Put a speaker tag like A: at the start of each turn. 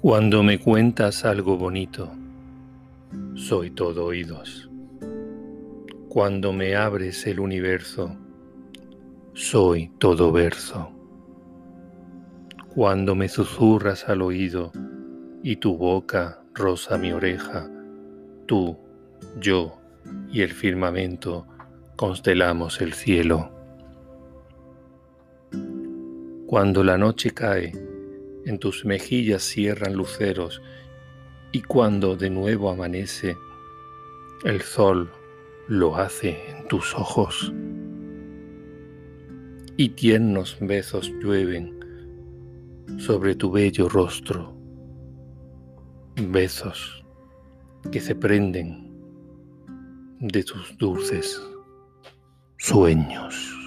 A: Cuando me cuentas algo bonito, soy todo oídos. Cuando me abres el universo, soy todo verso. Cuando me susurras al oído y tu boca roza mi oreja, tú, yo y el firmamento constelamos el cielo. Cuando la noche cae, en tus mejillas cierran luceros y cuando de nuevo amanece, el sol lo hace en tus ojos. Y tiernos besos llueven sobre tu bello rostro, besos que se prenden de tus dulces sueños.